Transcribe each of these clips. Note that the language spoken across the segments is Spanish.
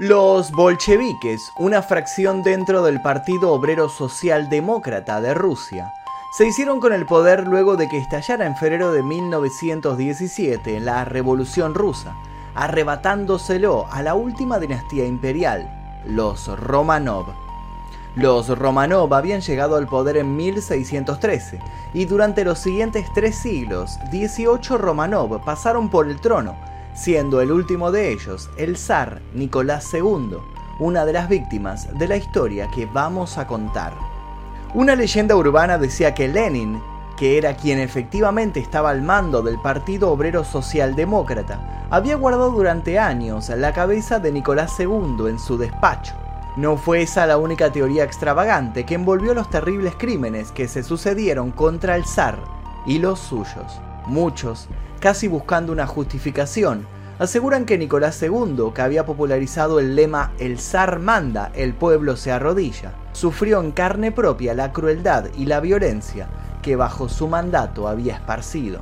Los bolcheviques, una fracción dentro del Partido Obrero Socialdemócrata de Rusia, se hicieron con el poder luego de que estallara en febrero de 1917 la Revolución Rusa, arrebatándoselo a la última dinastía imperial, los Romanov. Los Romanov habían llegado al poder en 1613 y durante los siguientes tres siglos, 18 Romanov pasaron por el trono, siendo el último de ellos el zar Nicolás II, una de las víctimas de la historia que vamos a contar. Una leyenda urbana decía que Lenin, que era quien efectivamente estaba al mando del Partido Obrero Socialdemócrata, había guardado durante años la cabeza de Nicolás II en su despacho. No fue esa la única teoría extravagante que envolvió los terribles crímenes que se sucedieron contra el zar y los suyos. Muchos, casi buscando una justificación, aseguran que Nicolás II, que había popularizado el lema El zar manda, el pueblo se arrodilla, sufrió en carne propia la crueldad y la violencia que bajo su mandato había esparcido.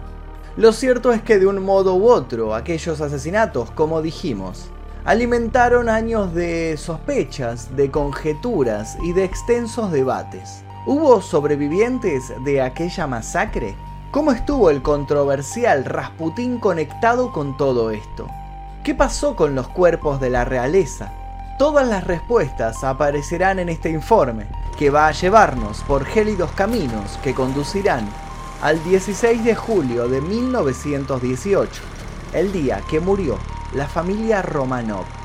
Lo cierto es que de un modo u otro, aquellos asesinatos, como dijimos, alimentaron años de sospechas, de conjeturas y de extensos debates. ¿Hubo sobrevivientes de aquella masacre? ¿Cómo estuvo el controversial Rasputín conectado con todo esto? ¿Qué pasó con los cuerpos de la realeza? Todas las respuestas aparecerán en este informe, que va a llevarnos por gélidos caminos que conducirán al 16 de julio de 1918, el día que murió la familia Romanov.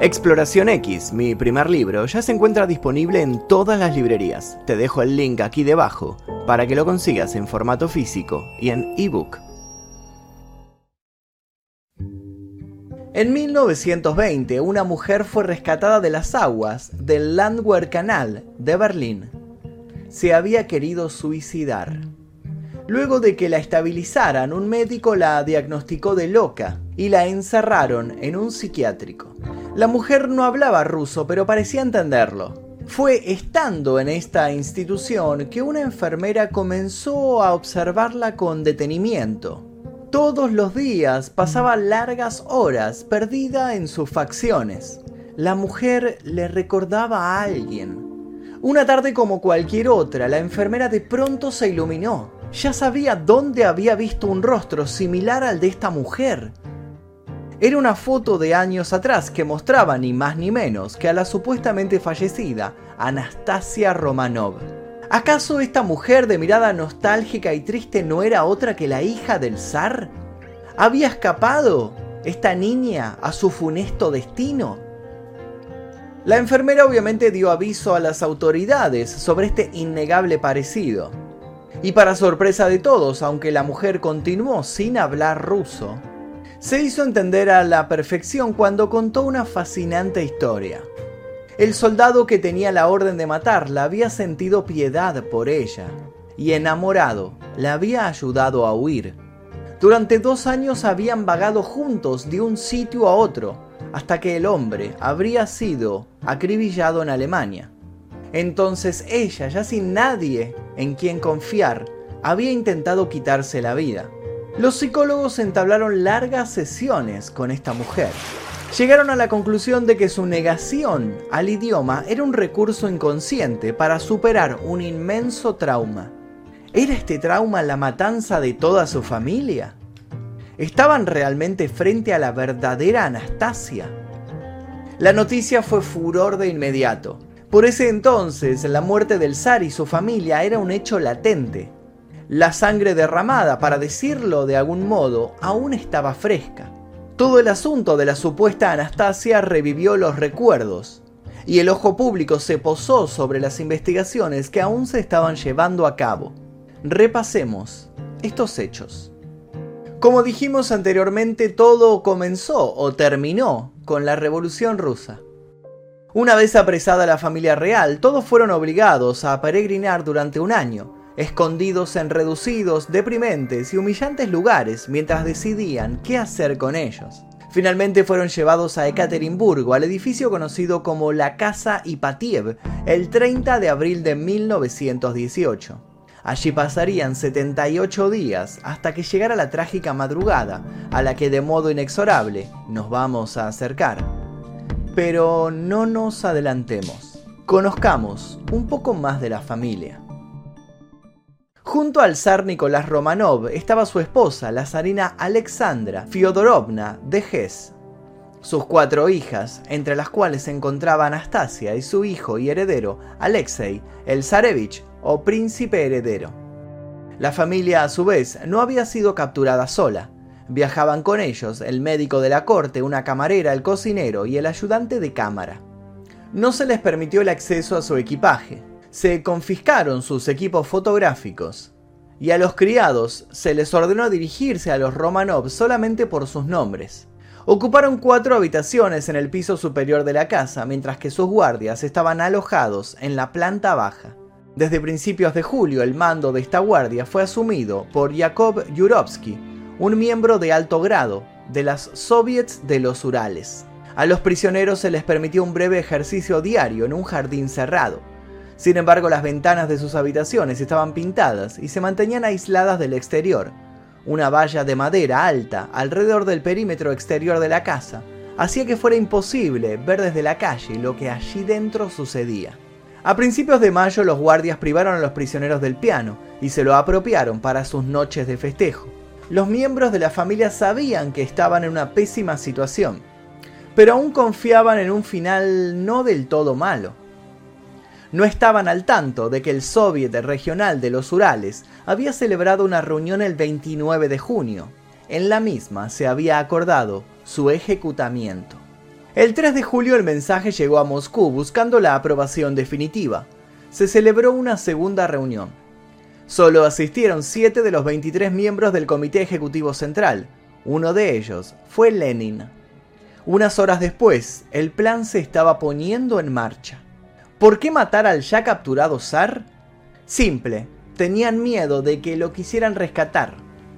Exploración X, mi primer libro, ya se encuentra disponible en todas las librerías. Te dejo el link aquí debajo para que lo consigas en formato físico y en ebook. En 1920, una mujer fue rescatada de las aguas del Landwehr Canal de Berlín. Se había querido suicidar. Luego de que la estabilizaran, un médico la diagnosticó de loca y la encerraron en un psiquiátrico. La mujer no hablaba ruso, pero parecía entenderlo. Fue estando en esta institución que una enfermera comenzó a observarla con detenimiento. Todos los días pasaba largas horas perdida en sus facciones. La mujer le recordaba a alguien. Una tarde como cualquier otra, la enfermera de pronto se iluminó ya sabía dónde había visto un rostro similar al de esta mujer. Era una foto de años atrás que mostraba ni más ni menos que a la supuestamente fallecida Anastasia Romanov. ¿Acaso esta mujer de mirada nostálgica y triste no era otra que la hija del zar? ¿Había escapado esta niña a su funesto destino? La enfermera obviamente dio aviso a las autoridades sobre este innegable parecido. Y para sorpresa de todos, aunque la mujer continuó sin hablar ruso, se hizo entender a la perfección cuando contó una fascinante historia. El soldado que tenía la orden de matarla había sentido piedad por ella y enamorado la había ayudado a huir. Durante dos años habían vagado juntos de un sitio a otro hasta que el hombre habría sido acribillado en Alemania. Entonces ella, ya sin nadie en quien confiar, había intentado quitarse la vida. Los psicólogos entablaron largas sesiones con esta mujer. Llegaron a la conclusión de que su negación al idioma era un recurso inconsciente para superar un inmenso trauma. ¿Era este trauma la matanza de toda su familia? ¿Estaban realmente frente a la verdadera Anastasia? La noticia fue furor de inmediato. Por ese entonces, la muerte del zar y su familia era un hecho latente. La sangre derramada, para decirlo de algún modo, aún estaba fresca. Todo el asunto de la supuesta Anastasia revivió los recuerdos, y el ojo público se posó sobre las investigaciones que aún se estaban llevando a cabo. Repasemos estos hechos. Como dijimos anteriormente, todo comenzó o terminó con la Revolución Rusa. Una vez apresada la familia real, todos fueron obligados a peregrinar durante un año, escondidos en reducidos, deprimentes y humillantes lugares mientras decidían qué hacer con ellos. Finalmente fueron llevados a Ekaterimburgo, al edificio conocido como la Casa Ipatiev, el 30 de abril de 1918. Allí pasarían 78 días hasta que llegara la trágica madrugada a la que de modo inexorable nos vamos a acercar. Pero no nos adelantemos. Conozcamos un poco más de la familia. Junto al zar Nicolás Romanov estaba su esposa, la zarina Alexandra Fyodorovna de Hesse. Sus cuatro hijas, entre las cuales se encontraba Anastasia y su hijo y heredero, Alexei, el zarevich o príncipe heredero. La familia, a su vez, no había sido capturada sola. Viajaban con ellos el médico de la corte, una camarera, el cocinero y el ayudante de cámara. No se les permitió el acceso a su equipaje. Se confiscaron sus equipos fotográficos. Y a los criados se les ordenó dirigirse a los Romanov solamente por sus nombres. Ocuparon cuatro habitaciones en el piso superior de la casa, mientras que sus guardias estaban alojados en la planta baja. Desde principios de julio, el mando de esta guardia fue asumido por Yakov Yurovsky, un miembro de alto grado de las soviets de los Urales. A los prisioneros se les permitió un breve ejercicio diario en un jardín cerrado. Sin embargo, las ventanas de sus habitaciones estaban pintadas y se mantenían aisladas del exterior, una valla de madera alta alrededor del perímetro exterior de la casa hacía que fuera imposible ver desde la calle lo que allí dentro sucedía. A principios de mayo los guardias privaron a los prisioneros del piano y se lo apropiaron para sus noches de festejo. Los miembros de la familia sabían que estaban en una pésima situación, pero aún confiaban en un final no del todo malo no estaban al tanto de que el Soviet Regional de los Urales había celebrado una reunión el 29 de junio. En la misma se había acordado su ejecutamiento. El 3 de julio el mensaje llegó a Moscú buscando la aprobación definitiva. Se celebró una segunda reunión. Solo asistieron 7 de los 23 miembros del Comité Ejecutivo Central. Uno de ellos fue Lenin. Unas horas después, el plan se estaba poniendo en marcha. ¿Por qué matar al ya capturado zar? Simple, tenían miedo de que lo quisieran rescatar.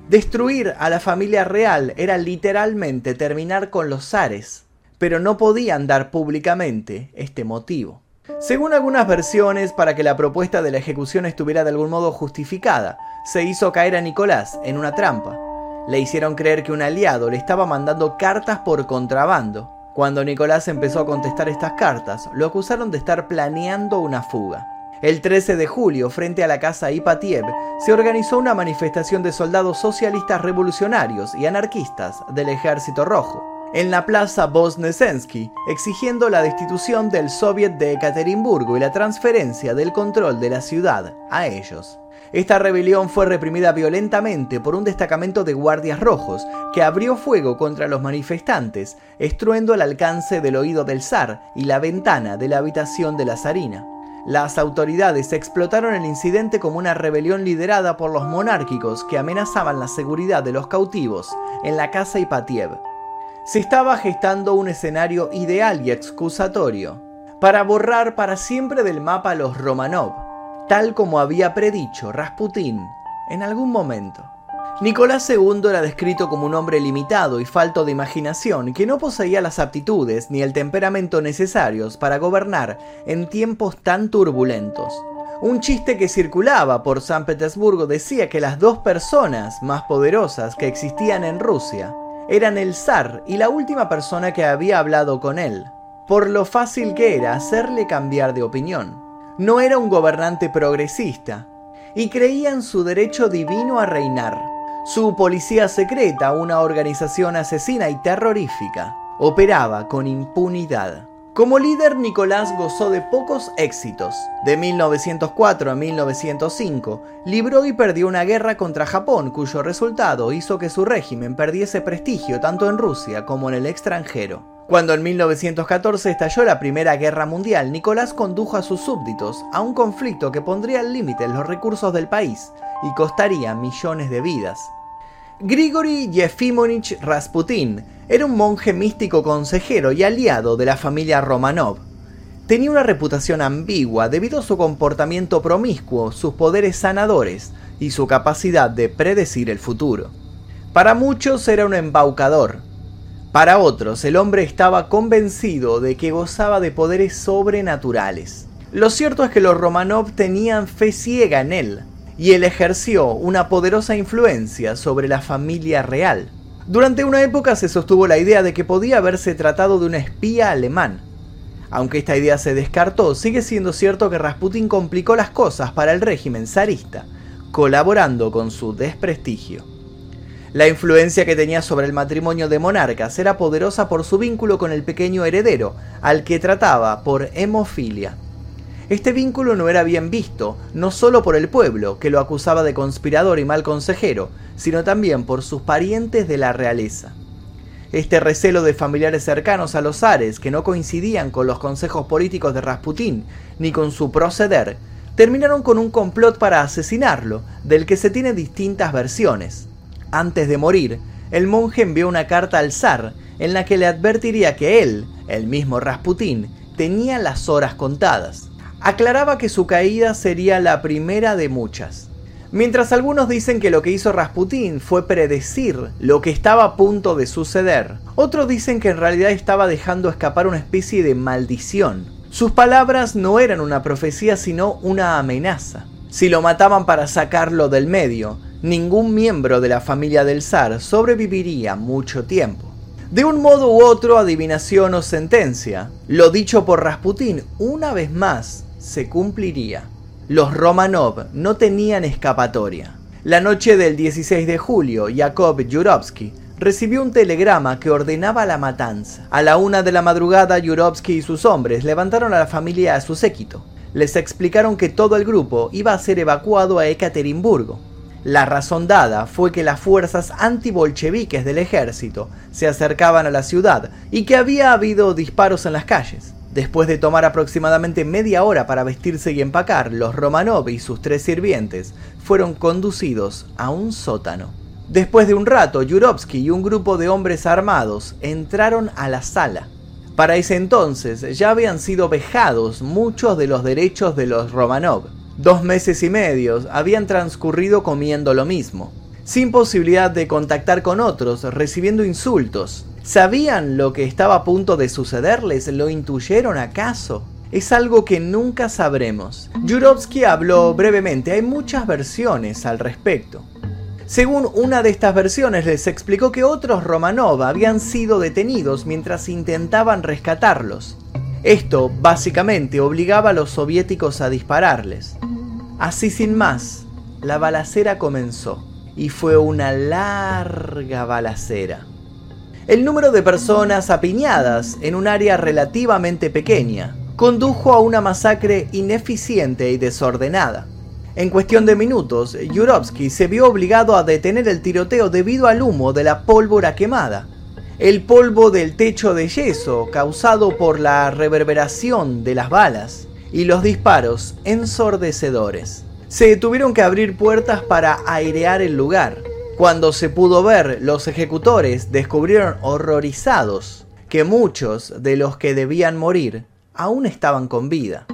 Destruir a la familia real era literalmente terminar con los zares, pero no podían dar públicamente este motivo. Según algunas versiones, para que la propuesta de la ejecución estuviera de algún modo justificada, se hizo caer a Nicolás en una trampa. Le hicieron creer que un aliado le estaba mandando cartas por contrabando, cuando Nicolás empezó a contestar estas cartas, lo acusaron de estar planeando una fuga. El 13 de julio, frente a la casa Ipatiev, se organizó una manifestación de soldados socialistas revolucionarios y anarquistas del Ejército Rojo en la plaza Bosnesensky, exigiendo la destitución del Soviet de Ekaterimburgo y la transferencia del control de la ciudad a ellos. Esta rebelión fue reprimida violentamente por un destacamento de guardias rojos que abrió fuego contra los manifestantes, estruendo el alcance del oído del zar y la ventana de la habitación de la zarina. Las autoridades explotaron el incidente como una rebelión liderada por los monárquicos que amenazaban la seguridad de los cautivos en la casa Ipatiev. Se estaba gestando un escenario ideal y excusatorio para borrar para siempre del mapa a los Romanov, tal como había predicho Rasputín en algún momento. Nicolás II era descrito como un hombre limitado y falto de imaginación que no poseía las aptitudes ni el temperamento necesarios para gobernar en tiempos tan turbulentos. Un chiste que circulaba por San Petersburgo decía que las dos personas más poderosas que existían en Rusia eran el zar y la última persona que había hablado con él, por lo fácil que era hacerle cambiar de opinión no era un gobernante progresista y creía en su derecho divino a reinar. Su policía secreta, una organización asesina y terrorífica, operaba con impunidad. Como líder, Nicolás gozó de pocos éxitos. De 1904 a 1905, libró y perdió una guerra contra Japón, cuyo resultado hizo que su régimen perdiese prestigio tanto en Rusia como en el extranjero. Cuando en 1914 estalló la Primera Guerra Mundial, Nicolás condujo a sus súbditos a un conflicto que pondría al límite los recursos del país y costaría millones de vidas. Grigori Yefimonich Rasputin era un monje místico consejero y aliado de la familia Romanov. Tenía una reputación ambigua debido a su comportamiento promiscuo, sus poderes sanadores y su capacidad de predecir el futuro. Para muchos era un embaucador, para otros, el hombre estaba convencido de que gozaba de poderes sobrenaturales. Lo cierto es que los Romanov tenían fe ciega en él, y él ejerció una poderosa influencia sobre la familia real. Durante una época se sostuvo la idea de que podía haberse tratado de un espía alemán. Aunque esta idea se descartó, sigue siendo cierto que Rasputin complicó las cosas para el régimen zarista, colaborando con su desprestigio. La influencia que tenía sobre el matrimonio de monarcas era poderosa por su vínculo con el pequeño heredero, al que trataba por hemofilia. Este vínculo no era bien visto, no solo por el pueblo, que lo acusaba de conspirador y mal consejero, sino también por sus parientes de la realeza. Este recelo de familiares cercanos a los zares que no coincidían con los consejos políticos de Rasputín ni con su proceder, terminaron con un complot para asesinarlo, del que se tiene distintas versiones. Antes de morir, el monje envió una carta al zar en la que le advertiría que él, el mismo Rasputín, tenía las horas contadas aclaraba que su caída sería la primera de muchas. Mientras algunos dicen que lo que hizo Rasputín fue predecir lo que estaba a punto de suceder, otros dicen que en realidad estaba dejando escapar una especie de maldición. Sus palabras no eran una profecía sino una amenaza. Si lo mataban para sacarlo del medio, ningún miembro de la familia del zar sobreviviría mucho tiempo. De un modo u otro, adivinación o sentencia, lo dicho por Rasputín una vez más se cumpliría. Los Romanov no tenían escapatoria. La noche del 16 de julio, Yakov Yurovsky recibió un telegrama que ordenaba la matanza. A la una de la madrugada, Yurovsky y sus hombres levantaron a la familia a su séquito. Les explicaron que todo el grupo iba a ser evacuado a Ekaterimburgo. La razón dada fue que las fuerzas antibolcheviques del ejército se acercaban a la ciudad y que había habido disparos en las calles. Después de tomar aproximadamente media hora para vestirse y empacar, los Romanov y sus tres sirvientes fueron conducidos a un sótano. Después de un rato, Yurovsky y un grupo de hombres armados entraron a la sala. Para ese entonces ya habían sido vejados muchos de los derechos de los Romanov. Dos meses y medio habían transcurrido comiendo lo mismo, sin posibilidad de contactar con otros, recibiendo insultos, ¿Sabían lo que estaba a punto de sucederles? ¿Lo intuyeron acaso? Es algo que nunca sabremos. Yurovsky habló brevemente, hay muchas versiones al respecto. Según una de estas versiones les explicó que otros Romanov habían sido detenidos mientras intentaban rescatarlos. Esto básicamente obligaba a los soviéticos a dispararles. Así sin más, la balacera comenzó y fue una larga balacera el número de personas apiñadas en un área relativamente pequeña condujo a una masacre ineficiente y desordenada. En cuestión de minutos, Yurovsky se vio obligado a detener el tiroteo debido al humo de la pólvora quemada. El polvo del techo de yeso causado por la reverberación de las balas y los disparos ensordecedores. Se tuvieron que abrir puertas para airear el lugar cuando se pudo ver, los ejecutores descubrieron horrorizados que muchos de los que debían morir aún estaban con vida.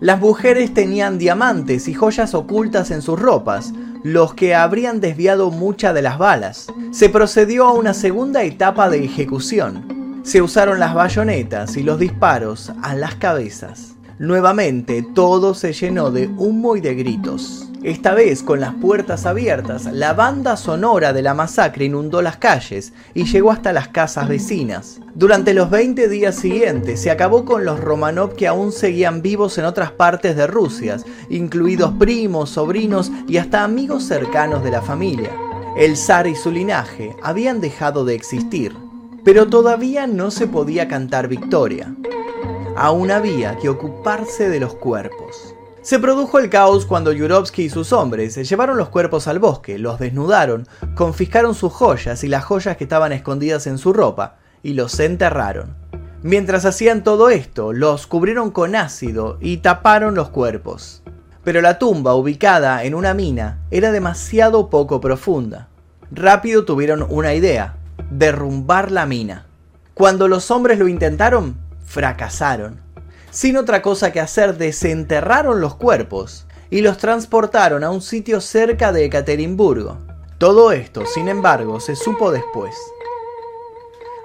Las mujeres tenían diamantes y joyas ocultas en sus ropas, los que habrían desviado muchas de las balas. Se procedió a una segunda etapa de ejecución. Se usaron las bayonetas y los disparos a las cabezas. Nuevamente todo se llenó de humo y de gritos. Esta vez, con las puertas abiertas, la banda sonora de la masacre inundó las calles y llegó hasta las casas vecinas. Durante los 20 días siguientes se acabó con los Romanov que aún seguían vivos en otras partes de Rusia, incluidos primos, sobrinos y hasta amigos cercanos de la familia. El zar y su linaje habían dejado de existir, pero todavía no se podía cantar victoria. Aún había que ocuparse de los cuerpos. Se produjo el caos cuando Yurovsky y sus hombres se llevaron los cuerpos al bosque, los desnudaron, confiscaron sus joyas y las joyas que estaban escondidas en su ropa, y los enterraron. Mientras hacían todo esto, los cubrieron con ácido y taparon los cuerpos. Pero la tumba, ubicada en una mina, era demasiado poco profunda. Rápido tuvieron una idea, derrumbar la mina. Cuando los hombres lo intentaron, fracasaron sin otra cosa que hacer, desenterraron los cuerpos y los transportaron a un sitio cerca de Ekaterimburgo. Todo esto, sin embargo, se supo después.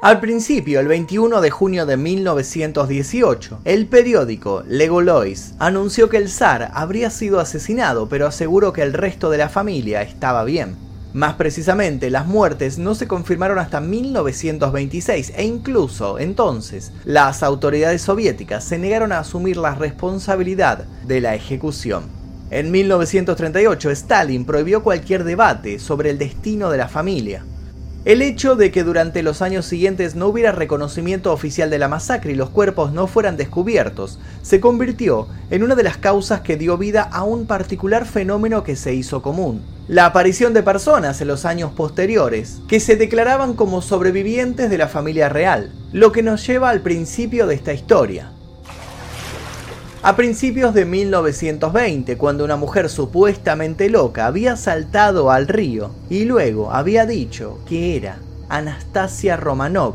Al principio, el 21 de junio de 1918, el periódico Legolois anunció que el zar habría sido asesinado, pero aseguró que el resto de la familia estaba bien. Más precisamente, las muertes no se confirmaron hasta 1926 e incluso entonces las autoridades soviéticas se negaron a asumir la responsabilidad de la ejecución. En 1938, Stalin prohibió cualquier debate sobre el destino de la familia. El hecho de que durante los años siguientes no hubiera reconocimiento oficial de la masacre y los cuerpos no fueran descubiertos, se convirtió en una de las causas que dio vida a un particular fenómeno que se hizo común. La aparición de personas en los años posteriores que se declaraban como sobrevivientes de la familia real, lo que nos lleva al principio de esta historia. A principios de 1920, cuando una mujer supuestamente loca había saltado al río y luego había dicho que era Anastasia Romanov,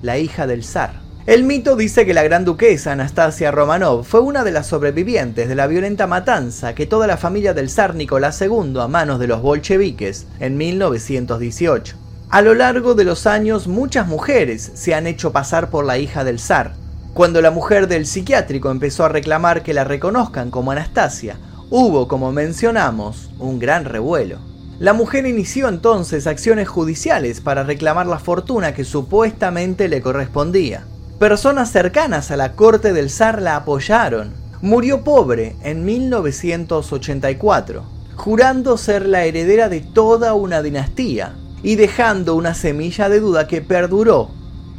la hija del zar. El mito dice que la gran duquesa Anastasia Romanov fue una de las sobrevivientes de la violenta matanza que toda la familia del zar Nicolás II a manos de los bolcheviques en 1918. A lo largo de los años muchas mujeres se han hecho pasar por la hija del zar, cuando la mujer del psiquiátrico empezó a reclamar que la reconozcan como Anastasia, hubo, como mencionamos, un gran revuelo. La mujer inició entonces acciones judiciales para reclamar la fortuna que supuestamente le correspondía. Personas cercanas a la corte del zar la apoyaron. Murió pobre en 1984, jurando ser la heredera de toda una dinastía y dejando una semilla de duda que perduró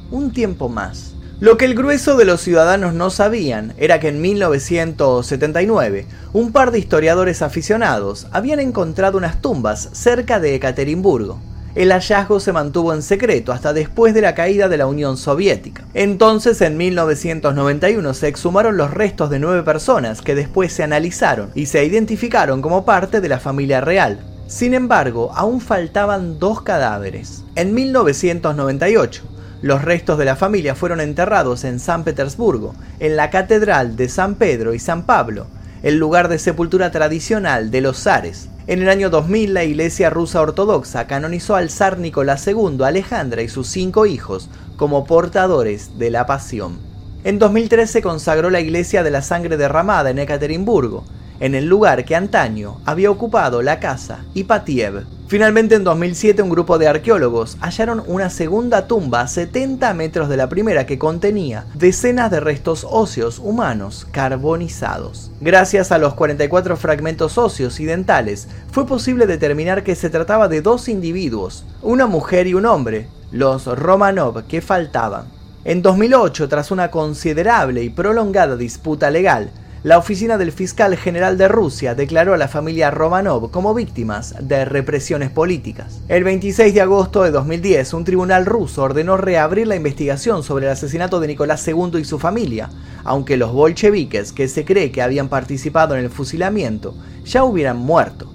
un tiempo más. Lo que el grueso de los ciudadanos no sabían era que en 1979 un par de historiadores aficionados habían encontrado unas tumbas cerca de Ekaterimburgo. El hallazgo se mantuvo en secreto hasta después de la caída de la Unión Soviética. Entonces, en 1991, se exhumaron los restos de nueve personas que después se analizaron y se identificaron como parte de la familia real. Sin embargo, aún faltaban dos cadáveres. En 1998, los restos de la familia fueron enterrados en San Petersburgo, en la Catedral de San Pedro y San Pablo, el lugar de sepultura tradicional de los zares. En el año 2000 la Iglesia rusa ortodoxa canonizó al zar Nicolás II, Alejandra y sus cinco hijos como portadores de la pasión. En 2003 se consagró la Iglesia de la Sangre Derramada en Ekaterimburgo, en el lugar que antaño había ocupado la casa Ipatiev. Finalmente en 2007 un grupo de arqueólogos hallaron una segunda tumba a 70 metros de la primera que contenía decenas de restos óseos humanos carbonizados. Gracias a los 44 fragmentos óseos y dentales fue posible determinar que se trataba de dos individuos, una mujer y un hombre, los Romanov que faltaban. En 2008, tras una considerable y prolongada disputa legal, la oficina del fiscal general de Rusia declaró a la familia Romanov como víctimas de represiones políticas. El 26 de agosto de 2010, un tribunal ruso ordenó reabrir la investigación sobre el asesinato de Nicolás II y su familia, aunque los bolcheviques, que se cree que habían participado en el fusilamiento, ya hubieran muerto.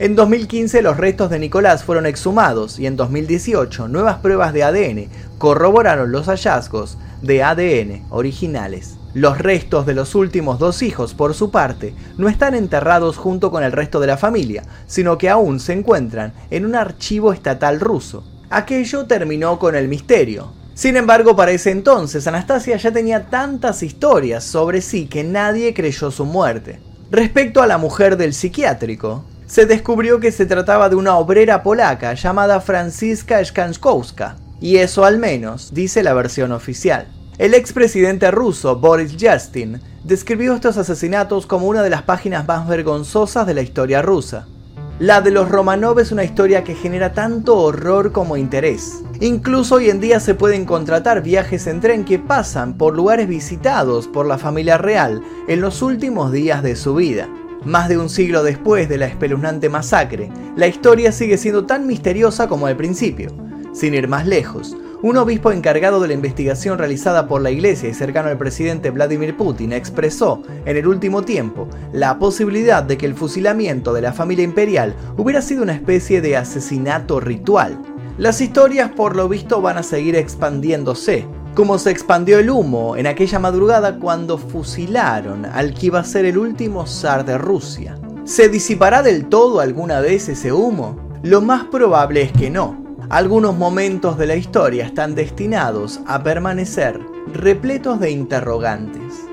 En 2015 los restos de Nicolás fueron exhumados y en 2018 nuevas pruebas de ADN corroboraron los hallazgos de ADN originales. Los restos de los últimos dos hijos, por su parte, no están enterrados junto con el resto de la familia, sino que aún se encuentran en un archivo estatal ruso. Aquello terminó con el misterio. Sin embargo, para ese entonces, Anastasia ya tenía tantas historias sobre sí que nadie creyó su muerte. Respecto a la mujer del psiquiátrico, se descubrió que se trataba de una obrera polaca llamada Franziska Skanskowska, y eso al menos dice la versión oficial. El expresidente ruso Boris Yeltsin describió estos asesinatos como una de las páginas más vergonzosas de la historia rusa. La de los Romanov es una historia que genera tanto horror como interés. Incluso hoy en día se pueden contratar viajes en tren que pasan por lugares visitados por la familia real en los últimos días de su vida. Más de un siglo después de la espeluznante masacre, la historia sigue siendo tan misteriosa como al principio. Sin ir más lejos, un obispo encargado de la investigación realizada por la iglesia y cercano al presidente Vladimir Putin expresó en el último tiempo la posibilidad de que el fusilamiento de la familia imperial hubiera sido una especie de asesinato ritual. Las historias por lo visto van a seguir expandiéndose, como se expandió el humo en aquella madrugada cuando fusilaron al que iba a ser el último zar de Rusia. ¿Se disipará del todo alguna vez ese humo? Lo más probable es que no, algunos momentos de la historia están destinados a permanecer repletos de interrogantes.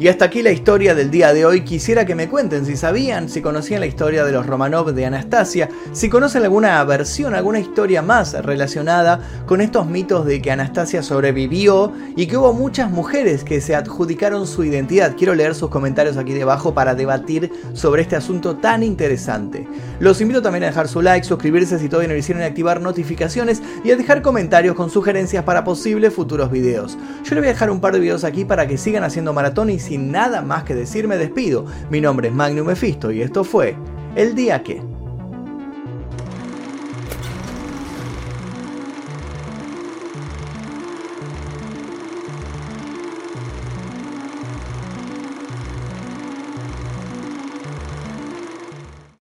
Y hasta aquí la historia del día de hoy. Quisiera que me cuenten si sabían, si conocían la historia de los Romanov de Anastasia, si conocen alguna versión, alguna historia más relacionada con estos mitos de que Anastasia sobrevivió y que hubo muchas mujeres que se adjudicaron su identidad. Quiero leer sus comentarios aquí debajo para debatir sobre este asunto tan interesante. Los invito también a dejar su like, suscribirse si todavía no lo hicieron y activar notificaciones y a dejar comentarios con sugerencias para posibles futuros videos. Yo les voy a dejar un par de videos aquí para que sigan haciendo maratón y sin nada más que decir me despido. Mi nombre es Magnum Mephisto y esto fue El Día Que.